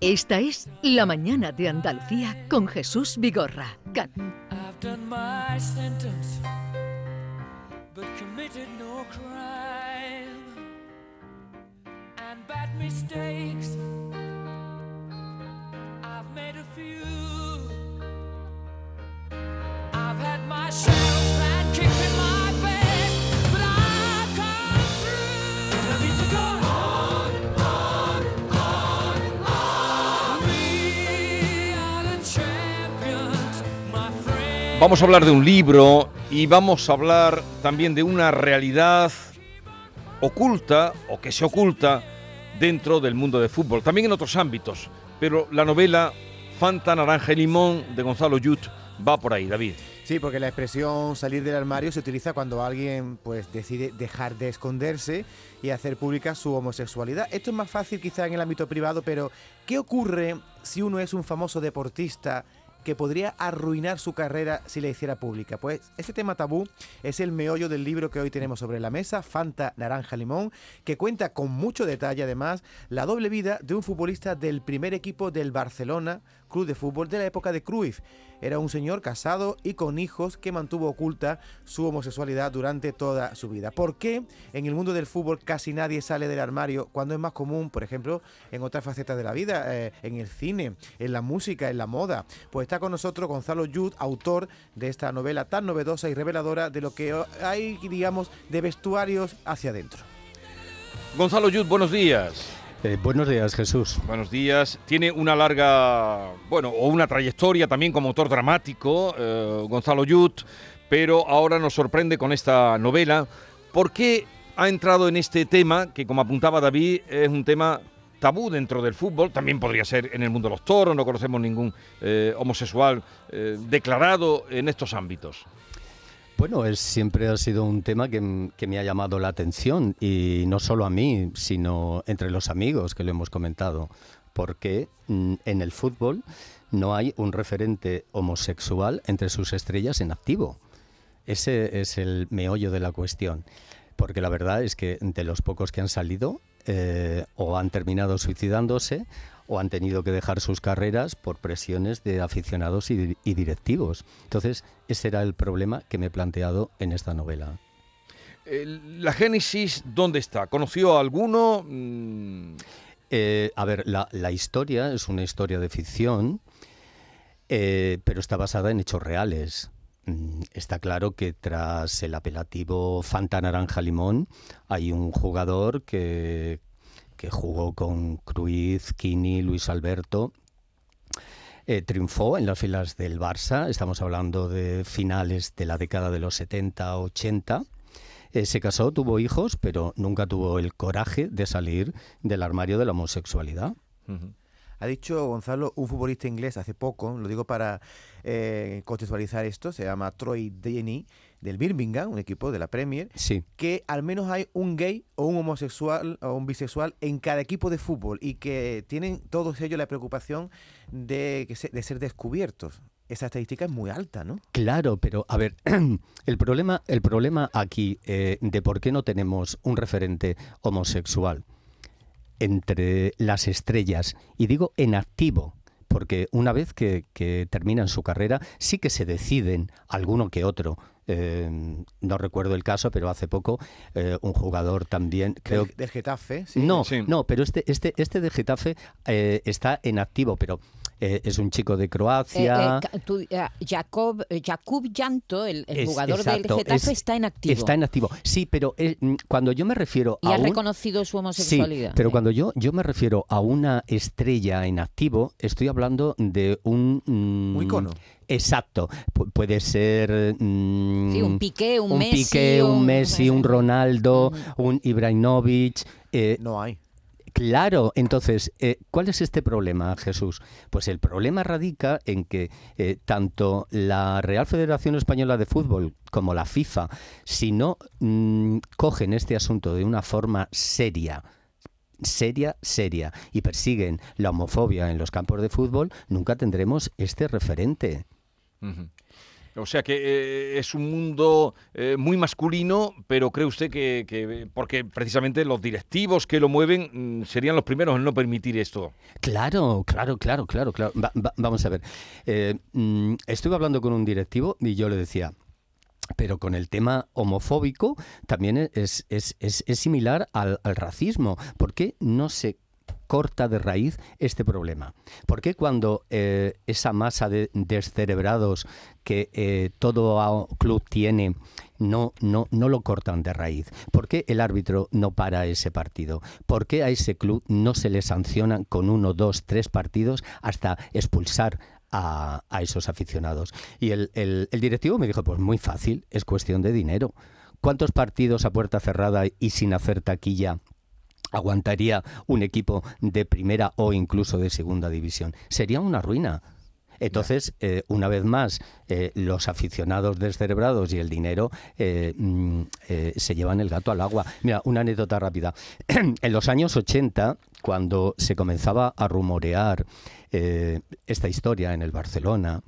Esta es La Mañana de Andalucía con Jesús Vigorra. Vamos a hablar de un libro y vamos a hablar también de una realidad oculta o que se oculta dentro del mundo del fútbol, también en otros ámbitos, pero la novela Fanta, Naranja y Limón de Gonzalo Yut va por ahí, David. Sí, porque la expresión salir del armario se utiliza cuando alguien pues decide dejar de esconderse y hacer pública su homosexualidad. Esto es más fácil quizá en el ámbito privado, pero ¿qué ocurre si uno es un famoso deportista que podría arruinar su carrera si la hiciera pública? Pues ese tema tabú es el meollo del libro que hoy tenemos sobre la mesa, Fanta Naranja Limón, que cuenta con mucho detalle además la doble vida de un futbolista del primer equipo del Barcelona, club de fútbol de la época de Cruyff. Era un señor casado y con hijos que mantuvo oculta su homosexualidad durante toda su vida. ¿Por qué en el mundo del fútbol casi nadie sale del armario cuando es más común, por ejemplo, en otras facetas de la vida, eh, en el cine, en la música, en la moda? Pues está con nosotros Gonzalo Yud, autor de esta novela tan novedosa y reveladora de lo que hay, digamos, de vestuarios hacia adentro. Gonzalo Yut, buenos días. Eh, buenos días, Jesús. Buenos días. Tiene una larga, bueno, o una trayectoria también como autor dramático, eh, Gonzalo Yut, pero ahora nos sorprende con esta novela. ¿Por qué ha entrado en este tema, que como apuntaba David, es un tema tabú dentro del fútbol? También podría ser en el mundo de los toros, no conocemos ningún eh, homosexual declarado en estos ámbitos. Bueno, es, siempre ha sido un tema que, que me ha llamado la atención y no solo a mí, sino entre los amigos que lo hemos comentado, porque mm, en el fútbol no hay un referente homosexual entre sus estrellas en activo. Ese es el meollo de la cuestión, porque la verdad es que de los pocos que han salido eh, o han terminado suicidándose o han tenido que dejar sus carreras por presiones de aficionados y, di- y directivos. Entonces, ese era el problema que me he planteado en esta novela. ¿La génesis dónde está? ¿Conoció a alguno? Mm, Eh, a ver, la, la historia es una historia de ficción, eh, pero está basada en hechos reales. Mm, Está claro que tras el apelativo Fanta Naranja Limón hay un jugador que, que jugó con Cruyff, Kini, Luis Alberto. eh, triunfó en las filas del Barça, estamos hablando de finales de la década de los 70, 80. Eh, se casó, tuvo hijos, pero nunca tuvo el coraje de salir del armario de la homosexualidad. Ha dicho Gonzalo, un futbolista inglés hace poco, lo digo para eh, contextualizar esto, se llama Troy Deeney, del Birmingham, un equipo de la Premier, Sí, que al menos hay un gay o un homosexual o un bisexual en cada equipo de fútbol y que tienen todos ellos la preocupación de, que se- de ser descubiertos. Esa estadística es muy alta, ¿no? claro, pero a ver, el problema, el problema aquí eh, de por qué no tenemos un referente homosexual entre las estrellas, y digo en activo, porque una vez que, que terminan su carrera, sí que se deciden, alguno que otro. Eh, no recuerdo el caso, pero hace poco eh, un jugador también, creo del, del Getafe. sí. No, Sí. no, pero este, este, este de Getafe eh, está en activo, pero eh, es un chico de Eh, Croacia. eh, tú, eh, Jacob, eh, Jakub Janto, el, el Es- jugador exacto, del Getafe, es- está en activo. Está en activo. Sí, pero eh, mm, cuando yo me refiero y a ha un... reconocido su Sí, homosexualidad. pero Eh, cuando yo, yo me refiero a una estrella en activo, estoy hablando de un... mm, Un icono. Exacto. Pu- puede ser... mm, Sí, un Piqué, un, un Messi. Piqué, un Messi, un Ronaldo, Mm. un Ibrahimovic. eh, No hay. Claro, entonces, eh, ¿cuál es este problema, Jesús? Pues el problema radica en que eh, tanto la Real Federación Española de Fútbol como la FIFA, si no mm, cogen este asunto de una forma seria, seria, seria, y persiguen la homofobia en los campos de fútbol, nunca tendremos este referente. O sea que eh, es un mundo eh, muy masculino, pero cree usted que, que- porque precisamente los directivos que lo mueven mm, serían los primeros en no permitir esto. Claro, claro, claro, claro, claro. Va- va- vamos a ver. Eh, mm, estuve hablando con un directivo y yo le decía, pero con el tema homofóbico también es, es- es- es similar al, al racismo. ¿Por qué no se corta de raíz este problema? ¿Por qué cuando eh, esa masa de descerebrados que eh, todo club tiene no, no, no lo cortan de raíz? ¿Por qué el árbitro no para ese partido? ¿Por qué a ese club no se le sanciona con uno, dos, tres partidos hasta expulsar a, esos aficionados? Y el- el directivo me dijo, pues muy fácil, es cuestión de dinero. ¿Cuántos partidos a puerta cerrada y sin hacer taquilla aguantaría un equipo de primera o incluso de segunda división? Sería una ruina. Entonces, eh, una vez más, eh, los aficionados descerebrados y el dinero eh, mm, se llevan el gato al agua. Mira, una anécdota rápida. en los años 80, cuando se comenzaba a rumorear esta historia en el Barcelona,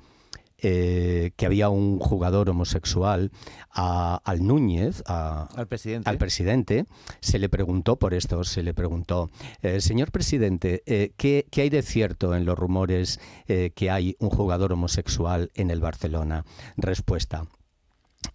eh, que había un jugador homosexual a- al Núñez, a- Al presidente. al presidente, se le preguntó por esto, se le preguntó, eh, señor presidente, eh, ¿qué, qué hay de cierto en los rumores que hay un jugador homosexual en el Barcelona? Respuesta.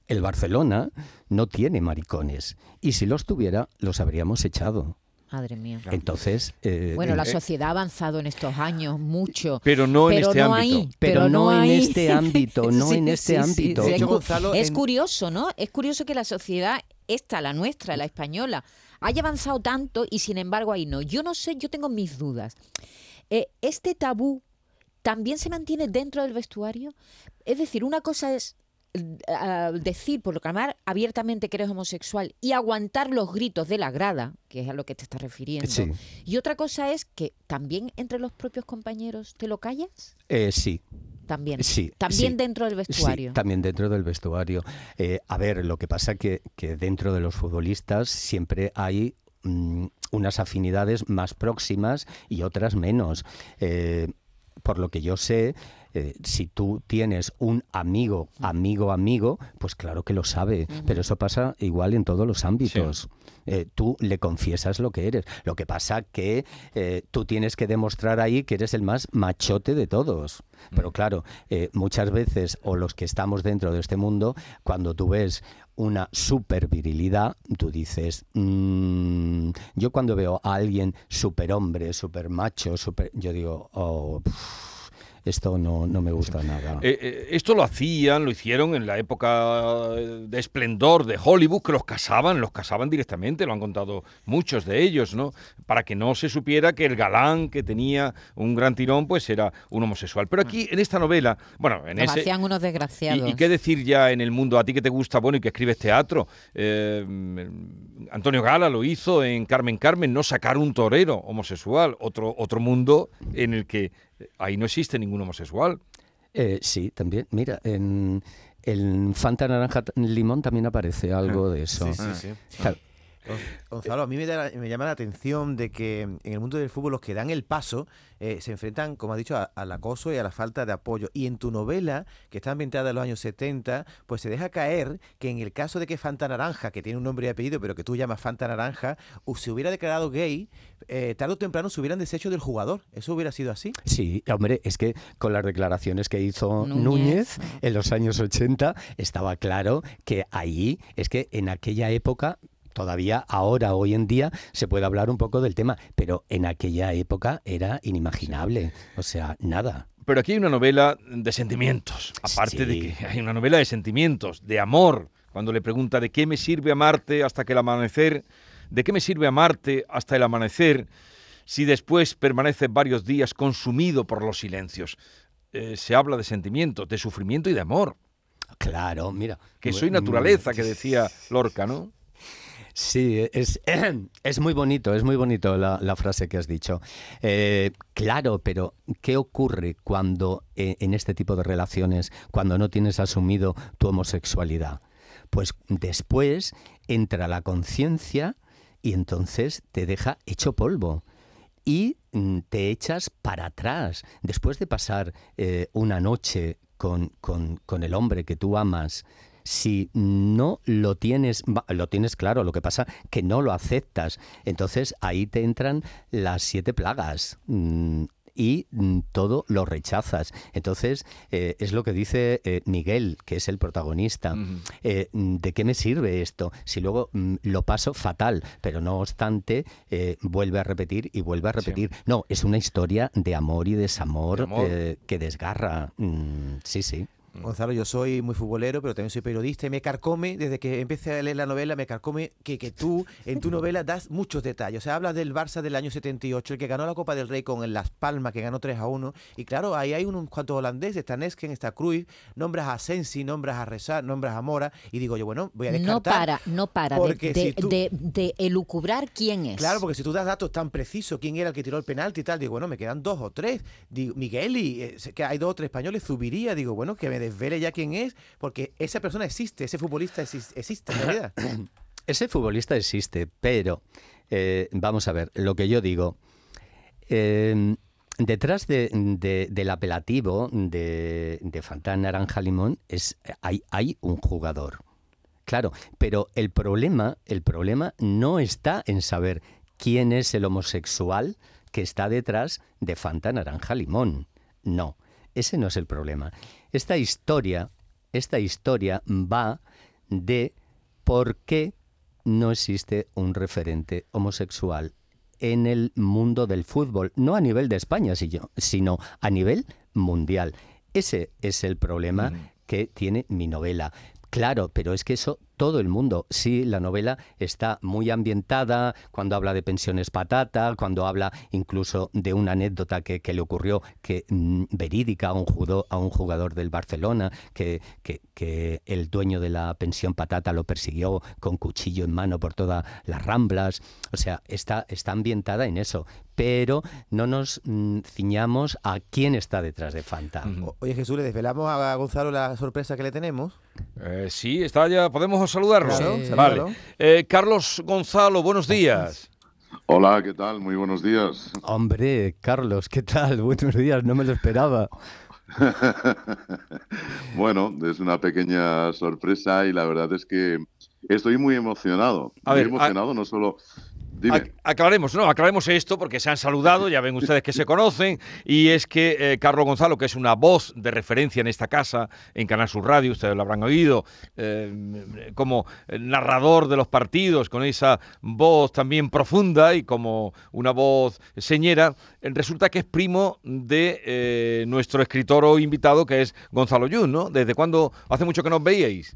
El Barcelona no tiene maricones y si los tuviera los habríamos echado. Madre mía. Entonces, eh, Bueno, la eh, sociedad ha avanzado en estos años mucho. Pero no en este no ámbito. ahí, Pero no en este ámbito, no en este ámbito. Es, hecho, cu- Gonzalo, es en- curioso, ¿no? Es curioso que la sociedad, esta, la nuestra, la española, haya avanzado tanto y sin embargo ahí no. Yo no sé, yo tengo mis dudas. Eh, ¿Este tabú también se mantiene dentro del vestuario? Es decir, una cosa es ah, decir, proclamar abiertamente que eres homosexual y aguantar los gritos de la grada, que es a lo que te estás refiriendo. Sí. Y otra cosa es que también entre los propios compañeros te lo callas. eh, sí, También. Sí, También sí. dentro del vestuario. Sí, también dentro del vestuario. Eh, a ver, lo que pasa que, que dentro de los futbolistas siempre hay mm, unas afinidades más próximas y otras menos. Eh, por lo que yo sé, eh, si tú tienes un amigo, amigo, amigo, pues claro que lo sabe, pero eso pasa igual en todos los ámbitos. Eh, tú le confiesas lo que eres. Lo que pasa que eh, tú tienes que demostrar ahí que eres el más machote de todos. Pero claro, eh, muchas veces, o los que estamos dentro de este mundo, cuando tú ves una super virilidad, tú dices, "Mm", yo cuando veo a alguien super hombre, super macho, super, yo digo, oh, esto no, no me gusta nada. Eh, eh, esto lo hacían, lo hicieron en la época de esplendor de Hollywood, que los casaban, los casaban directamente, lo han contado muchos de ellos, ¿no? Para que no se supiera que el galán que tenía un gran tirón, pues era un homosexual. Pero aquí, en esta novela, bueno, en ese... hacían unos Y, desgraciados. y qué decir ya en el mundo, a ti que te gusta, bueno, y que escribes teatro? Eh, Antonio Gala lo hizo en Carmen Carmen, no sacar un torero homosexual, otro, otro mundo en el que ahí no existe ningún homosexual. Eh, sí, también. Mira, en, en Fanta Naranja Limón también aparece algo de eso. Sí, sí, sí. Claro, Gon- Gonzalo, a mí me, da- me llama la atención de que en el mundo del fútbol los que dan el paso eh, se enfrentan, como has dicho, a- al acoso y a la falta de apoyo. Y en tu novela, que está ambientada en los años 70, pues se deja caer que en el caso de que Fanta Naranja, que tiene un nombre y apellido, pero que tú llamas Fanta Naranja, se hubiera declarado gay, eh, tarde o temprano se hubieran deshecho del jugador. ¿Eso hubiera sido así? Sí, hombre, es que con las declaraciones que hizo Núñez. Núñez, en los años 80 estaba claro que ahí, es que en aquella época, todavía ahora, hoy en día, se puede hablar un poco del tema, pero en aquella época era inimaginable, o sea, nada. Pero aquí hay una novela de sentimientos, aparte de que hay una novela de sentimientos, de amor. Cuando le pregunta de qué me sirve amarte hasta que el amanecer, de qué me sirve amarte hasta el amanecer, si después permaneces varios días consumido por los silencios. Eh, se habla de sentimientos, de sufrimiento y de amor. Claro, mira. Que mm, soy naturaleza, que decía Lorca, ¿no? Sí, es, es muy bonito, es muy bonito la, frase que has dicho. Eh, claro, pero ¿qué ocurre cuando eh, en este tipo de relaciones, cuando no tienes asumido tu homosexualidad? Pues después entra la conciencia y entonces te deja hecho polvo. Y mm, te echas para atrás. Después de pasar eh, una noche con, con- con el hombre que tú amas, si no lo tienes, lo tienes claro, lo que pasa que no lo aceptas, entonces ahí te entran las siete plagas. mm, y mm, todo lo rechazas. Entonces, eh, es lo que dice eh, Miguel, que es el protagonista. Eh, mm, ¿De qué me sirve esto? Si luego mm, lo paso fatal, pero no obstante, eh, vuelve a repetir y vuelve a repetir. No, es una historia de amor y desamor, De amor. eh, que desgarra. Mm, sí, sí. Gonzalo, yo soy muy futbolero, pero también soy periodista y me carcome, desde que empecé a leer la novela, me carcome que, que tú en tu novela das muchos detalles. O sea, hablas del Barça del año 78, el que ganó la Copa del Rey con el Las Palmas, que ganó 3 a 1. Y claro, ahí hay unos cuantos holandeses, está Nesken, está Cruyff, nombras a Sensi, nombras a Rezar, nombras a Mora, y digo yo, bueno, voy a No descartar. para, no para de, porque de, si tú- de- de elucubrar quién es. Claro, porque si tú das datos tan precisos, quién era el que tiró el penalti y tal, digo, bueno, me quedan dos o tres. Digo, Migueli, eh, sé que hay dos o tres españoles, Zubiría, digo, bueno, que me desvele ya quién es, porque esa persona existe, ese futbolista exis- existe en realidad. Ese futbolista existe, pero eh, vamos a ver, lo que yo digo, eh, detrás de- de- del apelativo de, de Fantán Naranja Limón es, hay, hay un jugador. Claro, pero el problema, el problema no está en saber quién es el homosexual que está detrás de Fanta Naranja Limón. No, ese no es el problema. Esta historia, esta historia va de por qué no existe un referente homosexual en el mundo del fútbol, no a nivel de España, sino a nivel mundial. Ese es el problema que tiene mi novela. Claro, pero es que eso todo el mundo, sí, la novela está muy ambientada, cuando habla de pensiones patata, cuando habla incluso de una anécdota que, que le ocurrió que mm, verídica a un, judo- a un jugador del Barcelona, que, que- que el dueño de la pensión patata lo persiguió con cuchillo en mano por todas las ramblas. O sea, está, está ambientada en eso, pero no nos mm, ciñamos a quién está detrás de Fanta. O- Oye Jesús, le desvelamos a Gonzalo la sorpresa que le tenemos. Eh, sí, está ya. ¿Podemos saludarlo? Claro, Sí. salúdalo. Vale. Eh, Carlos Gonzalo, buenos días. Hola, ¿qué tal? Muy buenos días. Hombre, Carlos, ¿qué tal? Buenos días, no me lo esperaba. bueno, es una pequeña sorpresa y la verdad es que estoy muy emocionado. A muy ver, a- emocionado, no solo. Dime. Ac- Aclaremos, no, aclaremos esto porque se han saludado, ya ven ustedes que se conocen, y es que eh, Carlos Gonzalo, que es una voz de referencia en esta casa, en Canal Sur Radio, ustedes lo habrán oído, eh, como narrador de los partidos, con esa voz también profunda y como una voz señera, resulta que es primo de eh, nuestro escritor o invitado, que es Gonzalo Yun, ¿no? ¿Desde cuándo? ¿Hace mucho que nos veíais?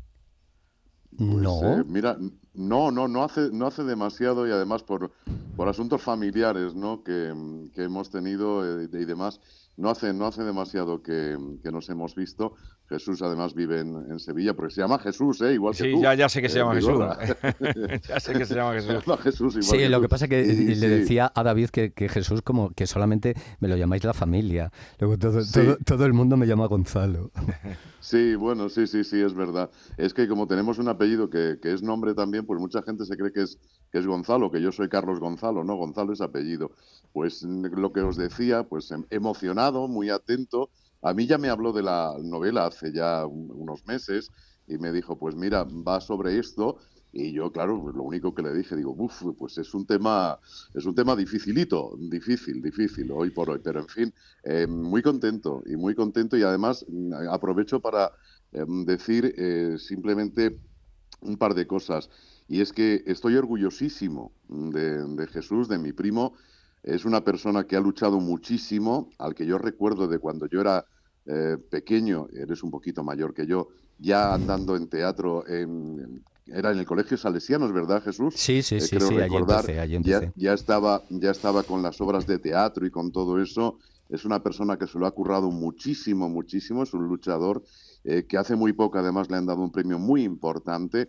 No. Eh, mira, no, no, no hace, no hace demasiado y además por, por asuntos familiares, ¿no? Que, que hemos tenido eh, y demás. No hace, no hace demasiado que, que nos hemos visto. Jesús además vive en, en Sevilla, porque se llama Jesús, ¿eh? Igual que Sí, tú. ya, ya sé que se eh, llama Jesús. Ya sé que se llama Se Jesús. llama Jesús igual Sí, que lo tú. que pasa que Y- le sí. decía a David que, que Jesús como que solamente me lo llamáis la familia. Luego todo, Sí. todo, todo el mundo me llama Gonzalo. Sí, bueno, sí, sí, sí, es verdad. Es que como tenemos un apellido que, que es nombre también, pues mucha gente se cree que es, que es Gonzalo, que yo soy Carlos Gonzalo, no, Gonzalo es apellido. Pues mm, lo que os decía, pues em- emocionado, muy atento. A mí ya me habló de la novela hace ya un- unos meses y me dijo, pues mira, va sobre esto. Y yo, claro, pues lo único que le dije, digo, uff, pues es un tema, es un tema dificilito, difícil, difícil hoy por hoy. Pero en fin, eh, muy contento y muy contento y además mm, aprovecho para em, decir eh, simplemente un par de cosas. Y es que estoy orgullosísimo de, de Jesús, de mi primo. Es una persona que ha luchado muchísimo, al que yo recuerdo de cuando yo era eh, pequeño, eres un poquito mayor que yo, ya andando en teatro, en- era en el Colegio Salesianos, ¿verdad, Jesús? Sí, sí, Eh, sí, creo sí, recordar, empecé, ya, estaba, ya estaba con las obras de teatro y con todo eso. Es una persona que se lo ha currado muchísimo, muchísimo. Es un luchador eh, que hace muy poco, además, le han dado un premio muy importante,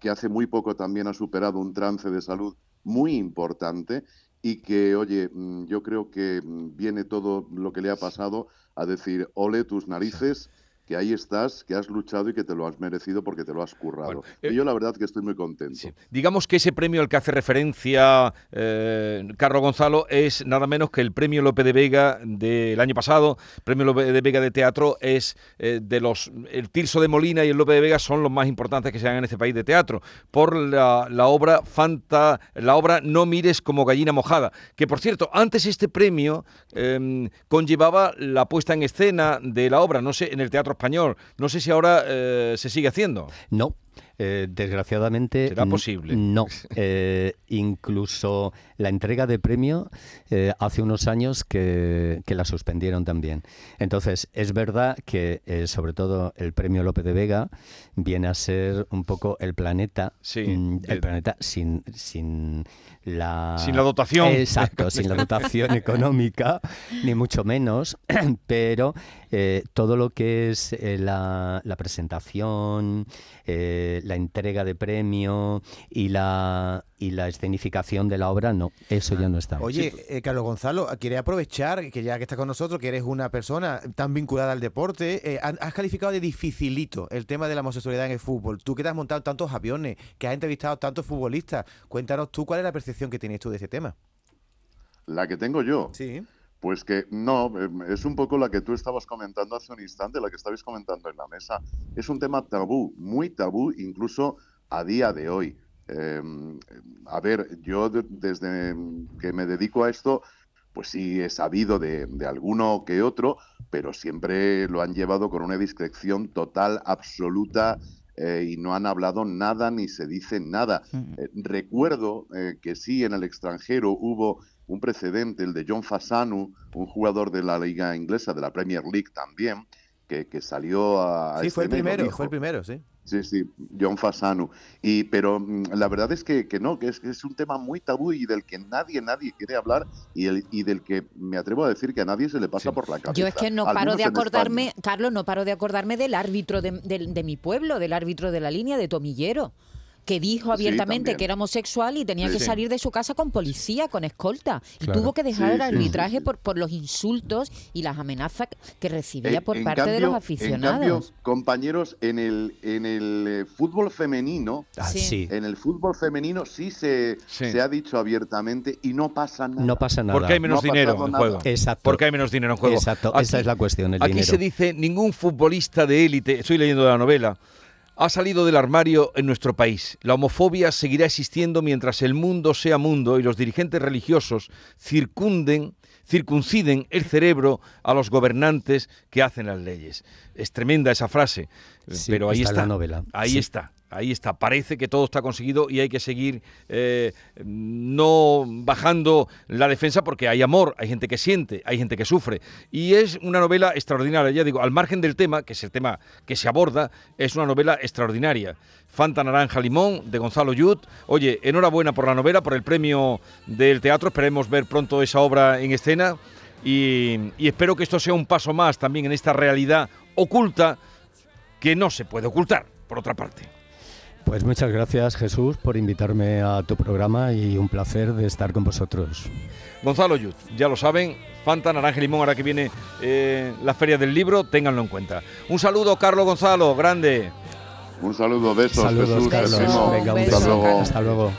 que hace muy poco también ha superado un trance de salud muy importante y que, oye, mm, yo creo que mm, viene todo lo que le ha pasado a decir, ole tus narices, que ahí estás, que has luchado y que te lo has merecido porque te lo has currado. Bueno, eh, y yo la verdad que estoy muy contento. Sí. Digamos que ese premio al que hace referencia eh, Carlos Gonzalo es nada menos que el premio Lope de Vega del año pasado. Premio Lope de Vega de teatro es eh, de los. El Tirso de Molina y el Lope de Vega son los más importantes que se dan en este país de teatro. Por la, la obra Fanta, la obra No mires como gallina mojada. Que por cierto, antes este premio eh, conllevaba la puesta en escena de la obra, no sé, en el teatro No sé si ahora eh, se sigue haciendo. No, eh, desgraciadamente. ¿Será n- posible? No. Eh, incluso la entrega de premio eh, hace unos años que, que la suspendieron también. Entonces, es verdad que, sobre todo, el premio Lope de Vega viene a ser un poco el planeta. Sí, mm, el planeta sin, sin la. Sin la dotación. Exacto, sin la dotación económica, ni mucho menos. Pero todo lo que es la, la presentación, eh, la entrega de premio y la, y la escenificación de la obra, no, eso ya no está. Oye, eh, Carlos Gonzalo, quiere aprovechar que ya que estás con nosotros, que eres una persona tan vinculada al deporte, eh, has calificado de dificilito el tema de la homosexualidad en el fútbol. Tú que te has montado tantos aviones, que has entrevistado tantos futbolistas, cuéntanos tú cuál es la percepción que tienes tú de ese tema. La que tengo yo. Sí. Pues que no, eh, es un poco la que tú estabas comentando hace un instante, la que estabais comentando en la mesa. Es un tema tabú, muy tabú, incluso a día de hoy. Eh, a ver, yo de- desde que me dedico a esto, pues sí he sabido de, de alguno que otro, pero siempre lo han llevado con una discreción total, absoluta, eh, y no han hablado nada ni se dice nada. Eh, recuerdo que sí, en el extranjero hubo un precedente, el de John Fasanu, un jugador de la liga inglesa, de la Premier League también, que, que salió a... Sí, fue el y lo primero, dijo. fue el primero, sí. Sí, sí, John Fasanu. Y, pero mm, la verdad es que, que no, que es, que es un tema muy tabú y del que nadie, nadie quiere hablar y, el, y del que me atrevo a decir que a nadie se le pasa Sí. por la cabeza. Yo es que no paro de acordarme. Carlos, no paro de acordarme del árbitro de, del- de mi pueblo, del árbitro de la línea de Tomillero, que dijo abiertamente que era homosexual y tenía Sí, que sí. salir de su casa con policía, con escolta. Y Claro. tuvo que dejar Sí, el arbitraje sí, sí. por, por los insultos y las amenazas que recibía En- por en parte de cambio- los En cambio, aficionados. compañeros, en el, en el eh, fútbol femenino, Ah, en el fútbol femenino sí se, Sí. se ha dicho abiertamente y no pasa nada. no pasa nada. Porque hay menos No dinero en nada. juego. Exacto. Porque hay menos dinero en juego. Exacto, Aquí- esa es la cuestión, el Aquí dinero. se dice, ningún futbolista de élite, estoy leyendo de la novela, ha salido del armario en nuestro país. La homofobia seguirá existiendo mientras el mundo sea mundo y los dirigentes religiosos circunden, circunciden el cerebro a los gobernantes que hacen las leyes. Es tremenda esa frase, Sí, pero ahí está la novela. Ahí Sí. está. Ahí está, parece que todo está conseguido y hay que seguir eh, no bajando la defensa porque hay amor, hay gente que siente, hay gente que sufre. Y es una novela extraordinaria, ya digo, al margen del tema, que es el tema que se aborda, es una novela extraordinaria. Fanta Naranja Limón, de Gonzalo Yut. Oye, enhorabuena por la novela, por el premio del teatro, esperemos ver pronto esa obra en escena y espero que esto sea un paso más también en esta realidad oculta que no se puede ocultar, por otra parte. Pues muchas gracias Jesús por invitarme a tu programa y un placer de estar con vosotros. Gonzalo Yuz, ya lo saben, Fanta, Naranja y Limón, ahora que viene eh, la Feria del Libro, ténganlo en cuenta. Un saludo, Carlos Gonzalo, grande. Un saludo, besos, Saludos, Jesús, Carlos. Beso. Venga, un beso, Hasta luego. Hasta luego.